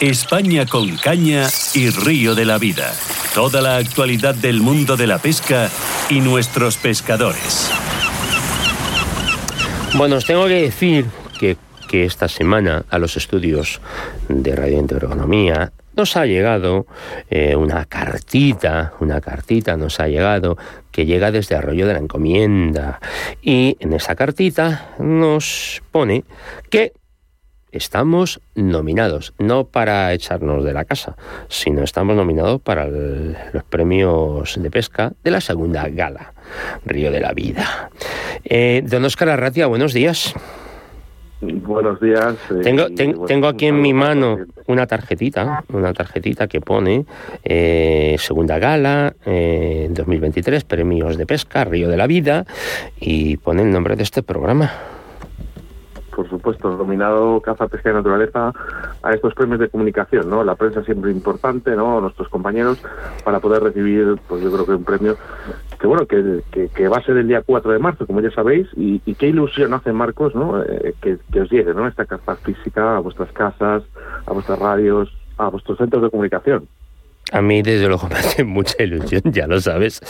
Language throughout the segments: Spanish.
España con caña y río de la vida. Toda la actualidad del mundo de la pesca y nuestros pescadores. Bueno, os tengo que decir que, que esta semana a los estudios de Radio Intereconomía nos ha llegado eh, una cartita, una cartita nos ha llegado que llega desde Arroyo de la Encomienda y en esa cartita nos pone que estamos nominados, no para echarnos de la casa, sino estamos nominados para el- los premios de pesca de la segunda gala, Río de la Vida. Eh, don Oscar Arratia, buenos días. Buenos días. eh, Tengo, y, ten- bueno, tengo aquí en mi mano una tarjetita, una tarjetita que pone eh, Segunda Gala eh, 2023, Premios de Pesca, Río de la Vida, y pone el nombre de este programa. Por supuesto, dominado caza, pesca y naturaleza a estos premios de comunicación, ¿no? La prensa siempre importante, ¿no? Nuestros compañeros para poder recibir, pues yo creo que un premio que bueno, que, va a ser el día 4 de marzo, como ya sabéis, y, qué ilusión hace Marcos, ¿no? Eh, que, que os llegue, ¿no? Esta caza física a vuestras casas, a vuestras radios, a vuestros centros de comunicación. A mí, desde luego, me hace mucha ilusión, ya lo sabes.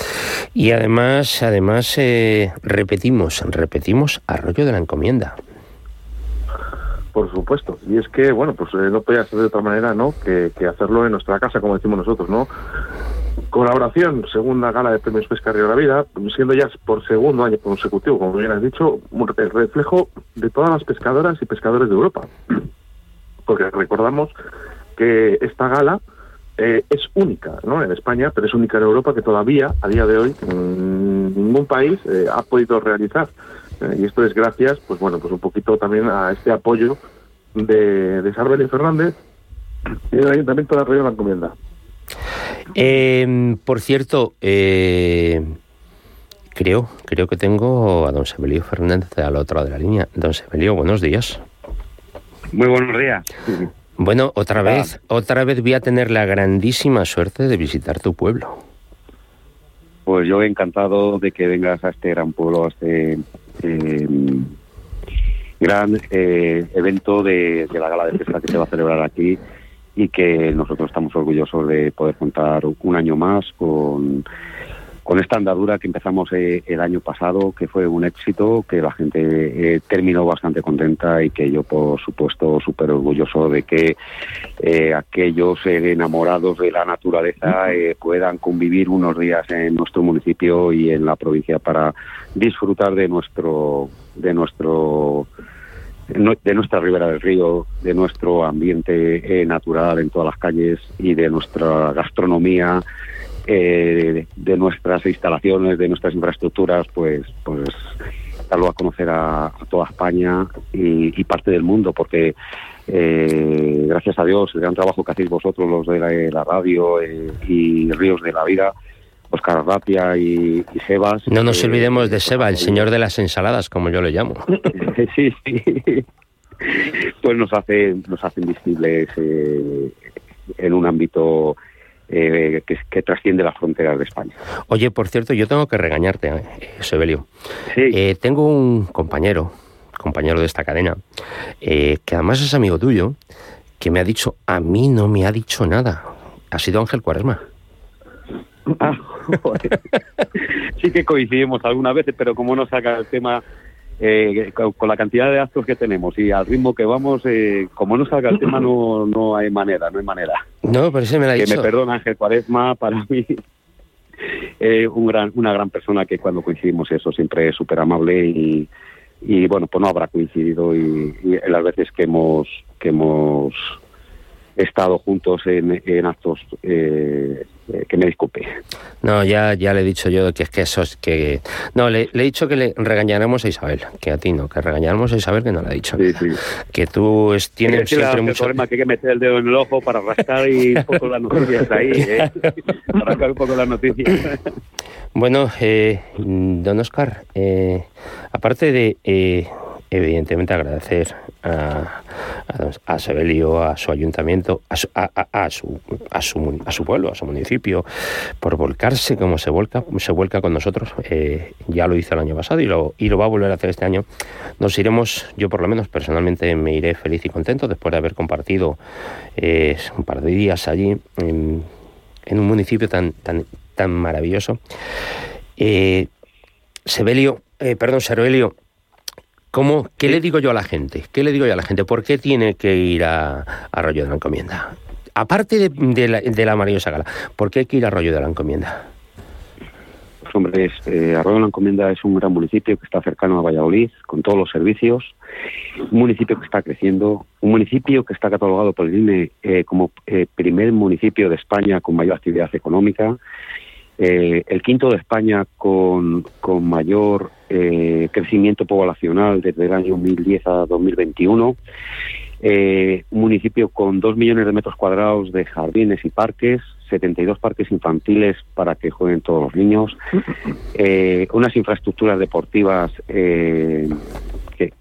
Y además, además eh, repetimos, repetimos Arroyo de la Encomienda. Por supuesto. Y es que, bueno, pues eh, no podía ser de otra manera, ¿no? Que, hacerlo en nuestra casa, como decimos nosotros, ¿no? Colaboración, segunda gala de premios Pesca Río de la Vida, siendo ya por segundo año consecutivo, como bien has dicho, el reflejo de todas las pescadoras y pescadores de Europa. Porque recordamos que esta gala eh, es única, ¿no? En España, pero es única en Europa que todavía, a día de hoy, mm, ningún país eh, ha podido realizar. Eh, y esto es gracias, pues bueno, pues un poquito también a este apoyo de, de Sarbel y Fernández y del Ayuntamiento de Arroyo de la Encomienda. Eh, por cierto, eh, creo, creo que tengo a don Sebelio Fernández al otro lado de la línea. Don Sebelio, buenos días. Muy buenos días. Bueno, otra vez, otra vez voy a tener la grandísima suerte de visitar tu pueblo. Pues yo encantado de que vengas a este gran pueblo, a este gran eh, evento de, de la gala de pesca que se va a celebrar aquí y que nosotros estamos orgullosos de poder contar un año más con, con esta andadura que empezamos eh, el año pasado, que fue un éxito, que la gente eh, terminó bastante contenta y que yo, por supuesto, súper orgulloso de que eh, aquellos enamorados de la naturaleza puedan convivir unos días en nuestro municipio y en la provincia para disfrutar de nuestro de nuestro de nuestra ribera del río, de nuestro ambiente natural en todas las calles y de nuestra gastronomía, eh, de nuestras instalaciones, de nuestras infraestructuras, pues, pues darlo a conocer a, a toda España y, y parte del mundo, porque eh, gracias a Dios el gran trabajo que hacéis vosotros, los de la, la radio eh, y Ríos de la Vida, Oscar Rapia y, y Sebas. No nos eh, olvidemos de Seba, el señor de las ensaladas, como yo le llamo. sí, sí. Pues nos hace, nos hacen visibles eh, en un ámbito eh, que, que trasciende las fronteras de España. Oye, por cierto, yo tengo que regañarte, eh, Sebelio. Sí, Eh, tengo un compañero, compañero de esta cadena, eh, que además es amigo tuyo, que me ha dicho, a mí no me ha dicho nada. Ha sido Ángel Cuaresma. Ah, joder. sí que coincidimos algunas veces, pero como no saca el tema, eh, con, con la cantidad de actos que tenemos y al ritmo que vamos, eh, como no salga el tema, no, no hay manera, no hay manera. No, pero ese me lo ha que me perdona Ángel Cuaresma, para mí eh, un gran, una gran persona que cuando coincidimos eso siempre es súper amable y, y bueno, pues no habrá coincidido y, y las veces que hemos que hemos estado juntos en, en actos eh, eh, que me disculpe. No, ya, ya le he dicho yo que es que eso es que... No, le, le he dicho que le regañaremos a Isabel, que a ti no, que regañaremos a Isabel que no le ha dicho. Sí, sí. Que tú es- tienes Es que la- siempre el mucho... problema que hay que meter el dedo en el ojo para rascar y un poco las noticias ahí, ¿eh? Para rascar un poco las noticias. Bueno, eh, don Oscar, eh, aparte de, eh, evidentemente, agradecer a, a a Sebelio, a su ayuntamiento, a su, a, su, a, su, a su pueblo, a su municipio, por volcarse como se vuelca, se vuelca con nosotros. Eh, ya lo hizo el año pasado y lo, y lo va a volver a hacer este año. Nos iremos, yo por lo menos personalmente me iré feliz y contento después de haber compartido eh, un par de días allí en, un municipio tan, tan, tan maravilloso. Eh, Sebelio, eh, perdón, Servelio, ¿cómo, ¿qué le digo yo a la gente? ¿Qué le digo yo a la gente? ¿Por qué tiene que ir a, Arroyo de la Encomienda? Aparte de, la, de la maravillosa gala, ¿por qué hay que ir a Arroyo de la Encomienda? Pues, hombre, eh, Arroyo de la Encomienda es un gran municipio que está cercano a Valladolid, con todos los servicios, un municipio que está creciendo, un municipio que está catalogado por el INE eh, como primer municipio de España con mayor actividad económica eh, el quinto de España con, mayor eh, crecimiento poblacional desde el año 2010 a 2021. Eh, un municipio con dos millones de metros cuadrados de jardines y parques, 72 parques infantiles para que jueguen todos los niños, unas infraestructuras deportivas que,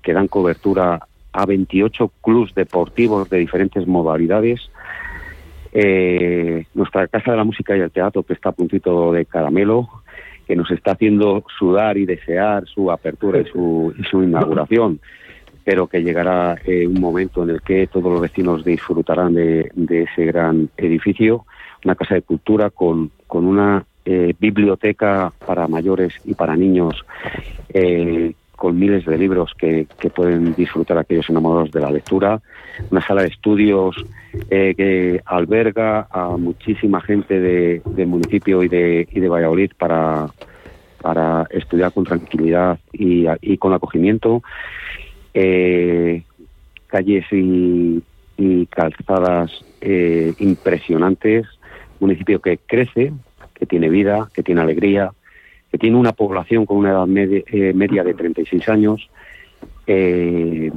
que, dan cobertura a 28 clubes deportivos de diferentes modalidades, eh, nuestra Casa de la Música y el Teatro, que está a puntito de caramelo, que nos está haciendo sudar y desear su apertura y su, inauguración, pero que llegará eh, un momento en el que todos los vecinos disfrutarán de, ese gran edificio, una casa de cultura con, con una eh, biblioteca para mayores y para niños eh, con miles de libros que, pueden disfrutar aquellos enamorados de la lectura, una sala de estudios eh, que alberga a muchísima gente de, del municipio y de, y de Valladolid para, para estudiar con tranquilidad y, con acogimiento, eh, calles y, calzadas eh, impresionantes, municipio que crece, que tiene vida, que tiene alegría, que tiene una población con una edad eh, media, de 36 años, eh,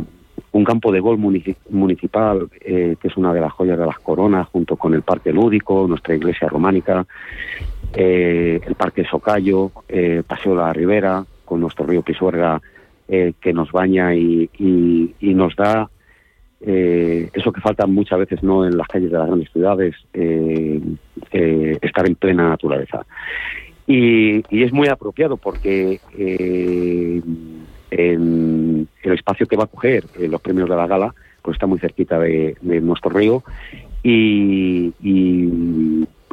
un campo de gol municipal, eh, que es una de las joyas de las coronas, junto con el Parque Lúdico, nuestra iglesia románica, el Parque Socayo, Paseo de la Ribera, con nuestro río Pisuerga, que nos baña y, nos da eso que falta muchas veces no en las calles de las grandes ciudades, estar en plena naturaleza. Y, es muy apropiado porque eh, el espacio que va a coger eh, los premios de la gala pues está muy cerquita de, nuestro río y,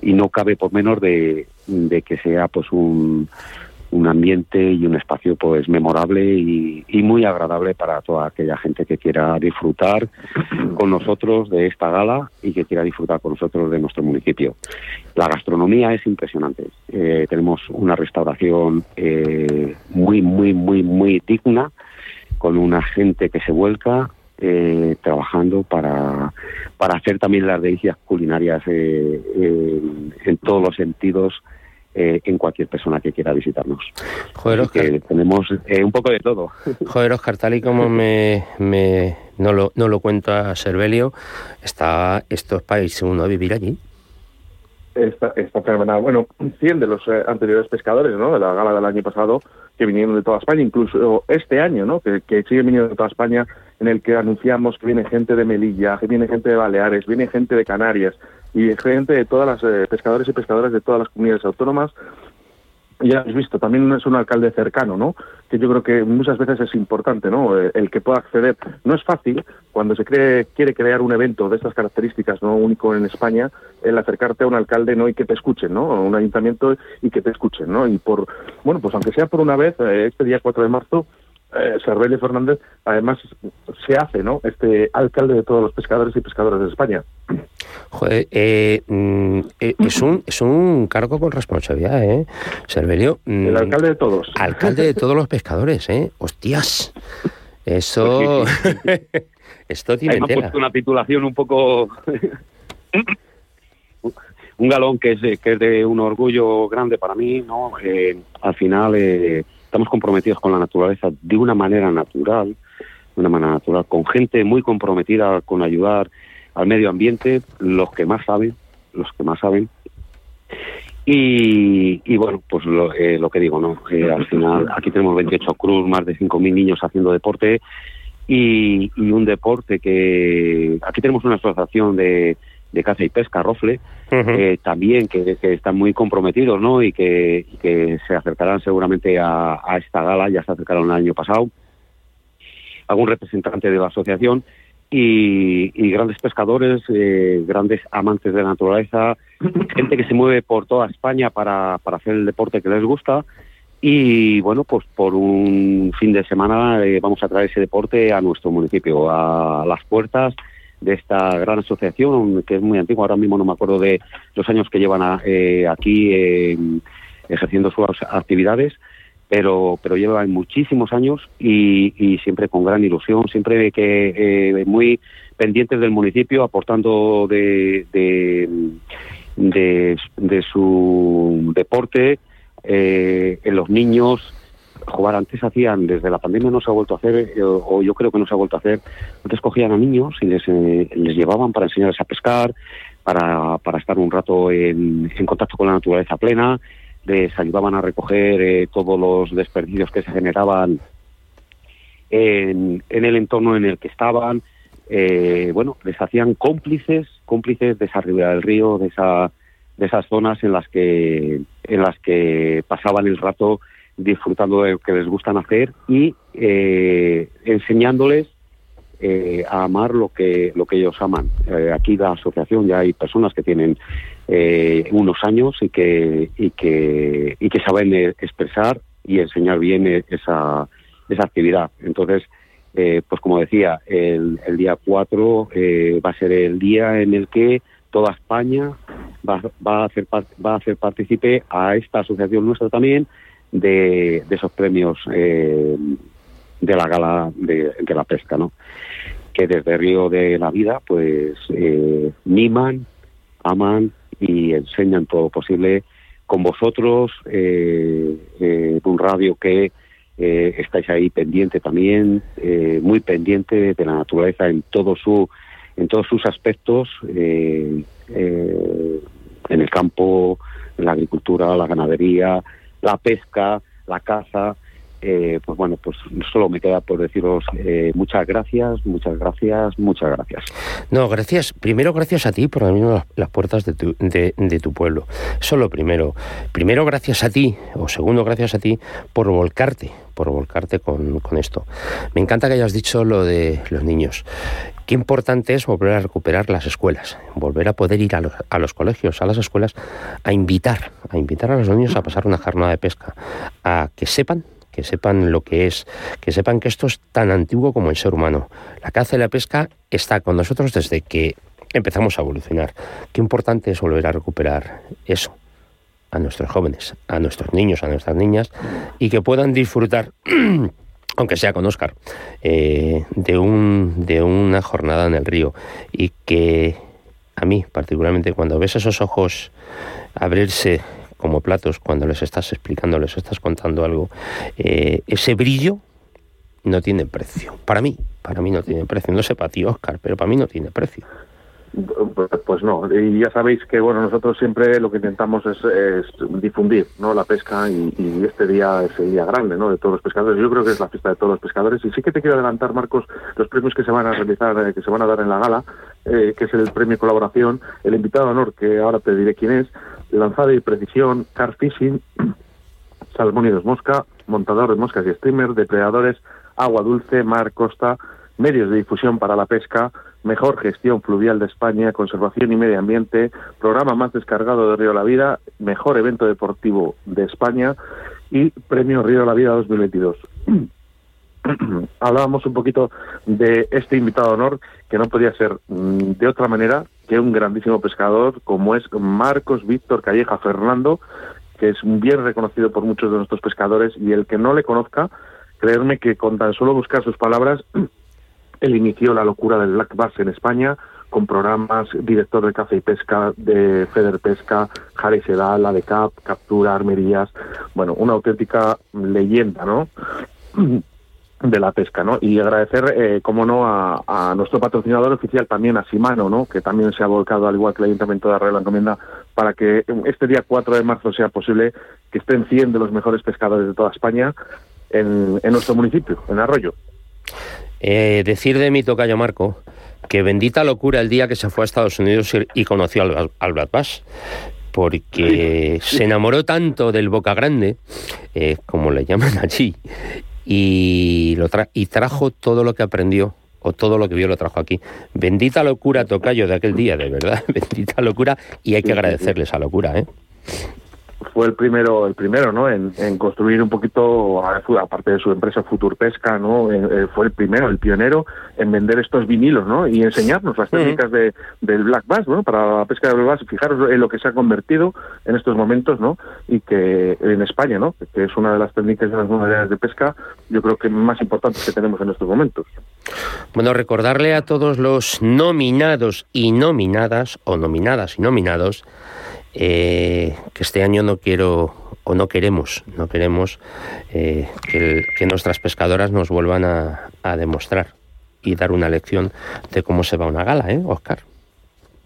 no cabe por menos de, de que sea pues un, un ambiente y un espacio pues memorable y, muy agradable para toda aquella gente que quiera disfrutar con nosotros de esta gala y que quiera disfrutar con nosotros de nuestro municipio. La gastronomía es impresionante. Eh, tenemos una restauración eh, muy, muy, muy, muy digna con una gente que se vuelca eh, trabajando para, para hacer también las delicias culinarias en todos los sentidos eh, en cualquier persona que quiera visitarnos. Joder, Oscar. tenemos eh, un poco de todo. Joder, Oscar, tal y como me, me no, lo, no lo cuenta Servelio, está estos países uno a vivir allí. Está, está fenomenal. Bueno, 100 de los eh, anteriores pescadores, ¿no? De la gala del año pasado, que vinieron de toda España, incluso este año, ¿no? Que, que siguen viniendo de toda España, en el que anunciamos que viene gente de Melilla, que viene gente de Baleares, viene gente de Canarias, y gente de todas las eh, pescadores y pescadoras de todas las comunidades autónomas. Ya habéis visto, también es un alcalde cercano, ¿no? Que yo creo que muchas veces es importante, ¿no? Eh, el que pueda acceder. No es fácil cuando se cree, quiere crear un evento de estas características, ¿no? Único en España, el acercarte a un alcalde, ¿no? Y que te escuchen, ¿no? Un ayuntamiento y que te escuchen, ¿no? Y por, bueno, pues aunque sea por una vez, eh, este día 4 de marzo, eh, Fernández, además se hace, ¿no? Este alcalde de todos los pescadores y pescadoras de España. Joder, eh, mm, eh, es, un, es un cargo con responsabilidad, ¿eh? Servelio. Mm, el alcalde de todos. Alcalde de todos los pescadores, ¿eh? Hostias. Eso. Esto tiene una titulación un poco. un galón que es, de, que es de un orgullo grande para mí, ¿no? Eh, al final estamos comprometidos con la naturaleza de una manera natural, de una manera natural, con gente muy comprometida con ayudar al medio ambiente, los que más saben, los que más saben. Y, bueno, pues eh, lo, que digo, ¿no? al final aquí tenemos 28 cruz, más de 5.000 niños haciendo deporte y, un deporte que aquí tenemos una asociación de, de caza y pesca, Rofle, eh, también que, están muy comprometidos ¿no? y que, que se acercarán seguramente a, esta gala, ya se acercaron el año pasado, algún representante de la asociación y, grandes pescadores, eh, grandes amantes de la naturaleza, gente que se mueve por toda España para, para hacer el deporte que les gusta y bueno, pues por un fin de semana eh, vamos a traer ese deporte a nuestro municipio, a las puertas de esta gran asociación que es muy antigua. Ahora mismo no me acuerdo de los años que llevan eh, aquí ejerciendo sus actividades, pero pero llevan muchísimos años y, siempre con gran ilusión, siempre que eh, muy pendientes del municipio, aportando de, de, de su deporte eh, en los niños jugar antes hacían desde la pandemia no se ha vuelto a hacer eh, o yo creo que no se ha vuelto a hacer antes cogían a niños y les, eh, les llevaban para enseñarles a pescar para, para estar un rato en, en contacto con la naturaleza plena les ayudaban a recoger todos los desperdicios que se generaban en, en, el entorno en el que estaban. Bueno les hacían cómplices cómplices de esa ribera del río de esa de esas zonas en las que en las que pasaban el rato disfrutando de lo que les gustan hacer y eh, enseñándoles eh, a amar lo que lo que ellos aman. Eh, aquí la asociación ya hay personas que tienen unos años y que y que y que saben expresar y enseñar bien esa esa actividad. Entonces, pues como decía, el, el día 4 va a ser el día en el que toda España va, va, a hacer va a hacer partícipe a esta asociación nuestra también de, esos premios eh, de la gala de, la pesca, ¿no? Que desde Río de la Vida, pues eh, miman, aman y enseñan todo lo posible con vosotros, eh, un radio que estáis ahí pendiente también, muy pendiente de la naturaleza en todo su en todos sus aspectos, eh, eh, en el campo, en la agricultura, la ganadería, la pesca, la caza. Eh, pues bueno, pues solo me queda por deciros muchas gracias, muchas gracias, muchas gracias. No, gracias. Primero, gracias a ti por abrir las puertas de tu, de, de tu pueblo. Eso lo primero. Primero, gracias a ti, o segundo, gracias a ti por volcarte, por volcarte con, con esto. Me encanta que hayas dicho lo de los niños. Qué importante es volver a recuperar las escuelas, volver a poder ir a los, colegios, a las escuelas, a invitar, a invitar a los niños a pasar una jornada de pesca, a que sepan que sepan lo que es, que sepan que esto es tan antiguo como el ser humano. La caza y la pesca está con nosotros desde que empezamos a evolucionar. Qué importante es volver a recuperar eso a nuestros jóvenes, a nuestros niños, a nuestras niñas, y que puedan disfrutar aunque sea con Oscar, eh, de, un, de una jornada en el río y que a mí particularmente cuando ves esos ojos abrirse como platos cuando les estás explicando, les estás contando algo, eh, ese brillo no tiene precio. Para mí, para mí no tiene precio. No sé para ti, Oscar, pero para mí no tiene precio. Pues no, y ya sabéis que bueno nosotros siempre lo que intentamos es, difundir no la pesca y, este día es el día grande no de todos los pescadores. Yo creo que es la fiesta de todos los pescadores. Y sí que te quiero adelantar Marcos los premios que se van a realizar eh, que se van a dar en la gala eh, que es el premio colaboración. El invitado de honor que ahora te diré quién es lanzada y precisión car fishing salmónidos mosca montador de moscas y streamer depredadores agua dulce mar costa medios de difusión para la pesca mejor gestión fluvial de España, conservación y medio ambiente, programa más descargado de Río la Vida, mejor evento deportivo de España y premio Río la Vida 2022. Hablábamos un poquito de este invitado de honor, que no podía ser mm, de otra manera que un grandísimo pescador como es Marcos Víctor Calleja Fernando, que es bien reconocido por muchos de nuestros pescadores y el que no le conozca, creerme que con tan solo buscar sus palabras él inició la locura del black bass en España con programas director de caza y pesca de Feder Pesca, Jare Sedal, la de Cap, Captura, Armerías, bueno, una auténtica leyenda, ¿no? de la pesca, ¿no? Y agradecer, eh, como no, a, nuestro patrocinador oficial también, a Simano, ¿no? Que también se ha volcado, al igual que el Ayuntamiento de Arroyo la Encomienda, para que este día 4 de marzo sea posible que estén 100 de los mejores pescadores de toda España en, en nuestro municipio, en Arroyo. Eh, decir de mi tocayo Marco que bendita locura el día que se fue a Estados Unidos y conoció al, al Black Bass porque se enamoró tanto del Boca Grande, eh, como le llaman allí, y, lo y trajo todo lo que aprendió o todo lo que vio lo trajo aquí. Bendita locura Tocayo de aquel día, de verdad, bendita locura y hay que agradecerle esa locura, ¿eh? Fue el primero, el primero, ¿no? En, construir un poquito, aparte de su empresa Futur Pesca, ¿no? Eh, eh, fue el primero, el pionero en vender estos vinilos, ¿no? Y enseñarnos las técnicas de, del black bass, ¿no? Para la pesca de black bass. Fijaros en lo que se ha convertido en estos momentos, ¿no? Y que en España, ¿no? Que es una de las técnicas de las modalidades de pesca, yo creo que más importantes que tenemos en estos momentos. Bueno, recordarle a todos los nominados y nominadas, o nominadas y nominados, eh, que este año no quiero o no queremos, no queremos eh, que, nuestras pescadoras nos vuelvan a, demostrar y dar una lección de cómo se va una gala, ¿eh, Oscar?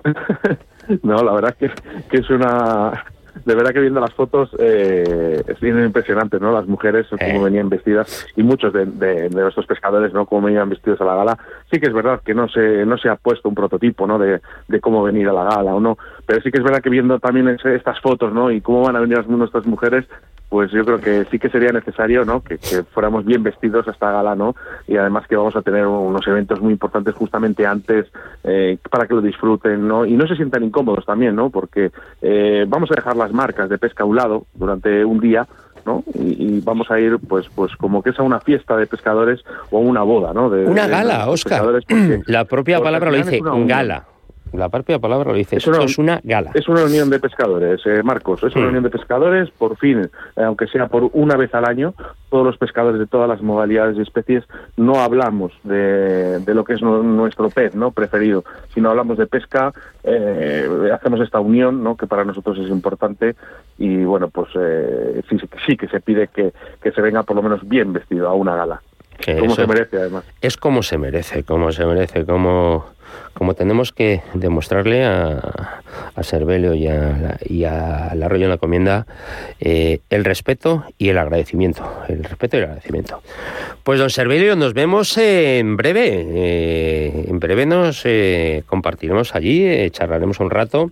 no, la verdad que, que es una de verdad que viendo las fotos eh, es bien impresionante, ¿no? Las mujeres, cómo eh. venían vestidas y muchos de, de, nuestros pescadores, ¿no? Cómo venían vestidos a la gala. Sí que es verdad que no se, no se ha puesto un prototipo, ¿no? De, de cómo venir a la gala o no. Pero sí que es verdad que viendo también estas fotos, ¿no? Y cómo van a venir nuestras mujeres, pues yo creo que sí que sería necesario ¿no? que, fuéramos bien vestidos a esta gala no y además que vamos a tener unos eventos muy importantes justamente antes eh, para que lo disfruten no y no se sientan incómodos también no porque eh, vamos a dejar las marcas de pesca a un lado durante un día ¿no? Y, vamos a ir, pues, pues como que es a una fiesta de pescadores o a una boda, ¿no? De, una gala, Oscar. La propia palabra lo dice, gala. La propia palabra lo dice. Es una, es una gala. Es una unión de pescadores, eh, Marcos. Es una mm. unión de pescadores. Por fin, eh, aunque sea por una vez al año, todos los pescadores de todas las modalidades y especies no hablamos de, de lo que es nuestro pez no preferido, sino hablamos de pesca. Eh, hacemos esta unión, ¿no? que para nosotros es importante. Y bueno, pues sí, sí que se pide que, que se venga por lo menos bien vestido a una gala. como se merece, además. Es como se merece, como se merece, como como tenemos que demostrarle a, a Cervelio y a, y a la en la Comienda eh, el respeto y el agradecimiento. El respeto y el agradecimiento. Pues don Cervelio, nos vemos en breve. Eh, en breve nos eh, compartiremos allí, charlaremos un rato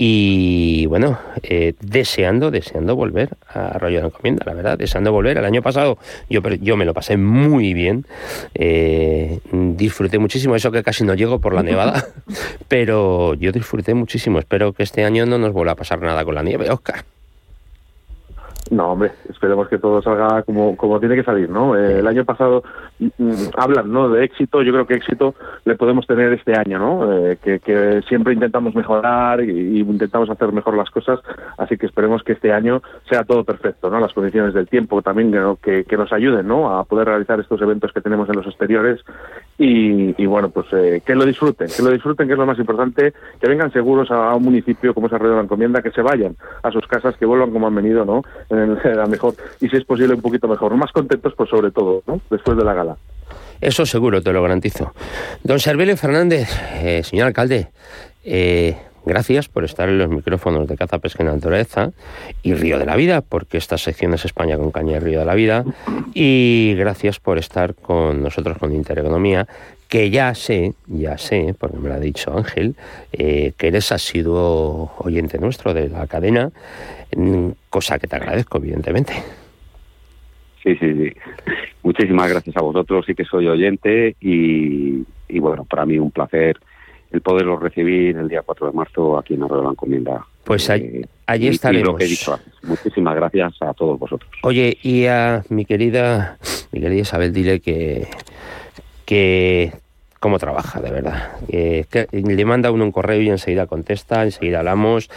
y bueno, deseando, deseando volver a Arroyo de la Encomienda, la verdad, deseando volver. El año pasado yo, yo me lo pasé muy bien, disfruté muchísimo, eso que casi no llego por la nevada, pero yo disfruté muchísimo. Espero que este año no nos vuelva a pasar nada con la nieve, Oscar. No, hombre, esperemos que todo salga como, como tiene que salir, ¿no? Eh, el año pasado mm, mm, hablan, ¿no? De éxito, yo creo que éxito le podemos tener este año, ¿no? Eh, que, que, siempre intentamos mejorar y, intentamos hacer mejor las cosas, así que esperemos que este año sea todo perfecto, ¿no? Las condiciones del tiempo también que, que, nos ayuden, ¿no? A poder realizar estos eventos que tenemos en los exteriores y, bueno, pues eh, que lo disfruten, que lo disfruten, que es lo más importante, que vengan seguros a, un municipio como es Arroyo de la Encomienda, que se vayan a sus casas, que vuelvan como han venido, ¿no? La mejor y si es posible un poquito mejor. Más contentos, pues sobre todo, ¿no? Después de la gala. Eso seguro, te lo garantizo. Don Servilio Fernández, eh, señor alcalde, eh, gracias por estar en los micrófonos de Caza, Pesca y Naturaleza y Río de la Vida, porque esta sección es España con caña y Río de la Vida. Y gracias por estar con nosotros con Intereconomía, que ya sé, ya sé, porque me lo ha dicho Ángel, eh, que eres asiduo oyente nuestro de la cadena, cosa que te agradezco, evidentemente. Sí, sí, sí. Muchísimas gracias a vosotros, sí que soy oyente y, bueno, para mí un placer el poderlo recibir el día 4 de marzo aquí en Arroyo de la Encomienda. Pues allí, allí estaremos. Muchísimas gracias a todos vosotros. Oye, y a mi querida, mi querida Isabel, dile que que cómo trabaja, de verdad. le manda uno un correo y enseguida contesta, enseguida hablamos.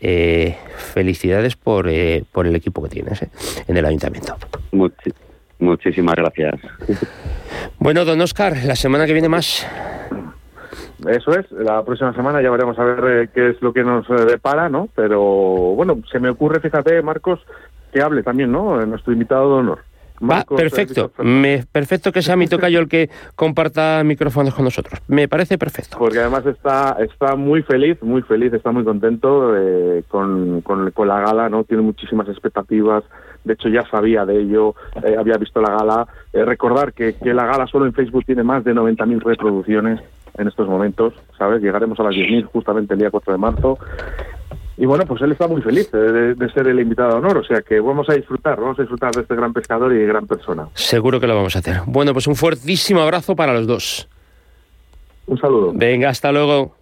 Eh, felicidades por, eh, por el equipo que tienes eh, en el ayuntamiento. muchísimas gracias. Bueno, don Oscar, la semana que viene más. Eso es, la próxima semana ya veremos a ver qué es lo que nos depara, ¿no? Pero bueno, se me ocurre, fíjate, Marcos, que hable también, ¿no? Nuestro invitado de honor. Va, perfecto. Me, perfecto que sea mi tocayo el que comparta micrófonos con nosotros. Me parece perfecto. Porque además está, está muy feliz, muy feliz, está muy contento eh, con, con, la gala, ¿no? Tiene muchísimas expectativas. De hecho, ya sabía de ello, eh, había visto la gala. Eh, recordar que, que la gala solo en Facebook tiene más de 90.000 reproducciones en estos momentos, ¿sabes? Llegaremos a las 10.000 justamente el día 4 de marzo. Y bueno, pues él está muy feliz de, ser el invitado de honor, o sea que vamos a disfrutar, vamos a disfrutar de este gran pescador y gran persona. Seguro que lo vamos a hacer. Bueno, pues un fuertísimo abrazo para los dos. Un saludo. Venga, hasta luego.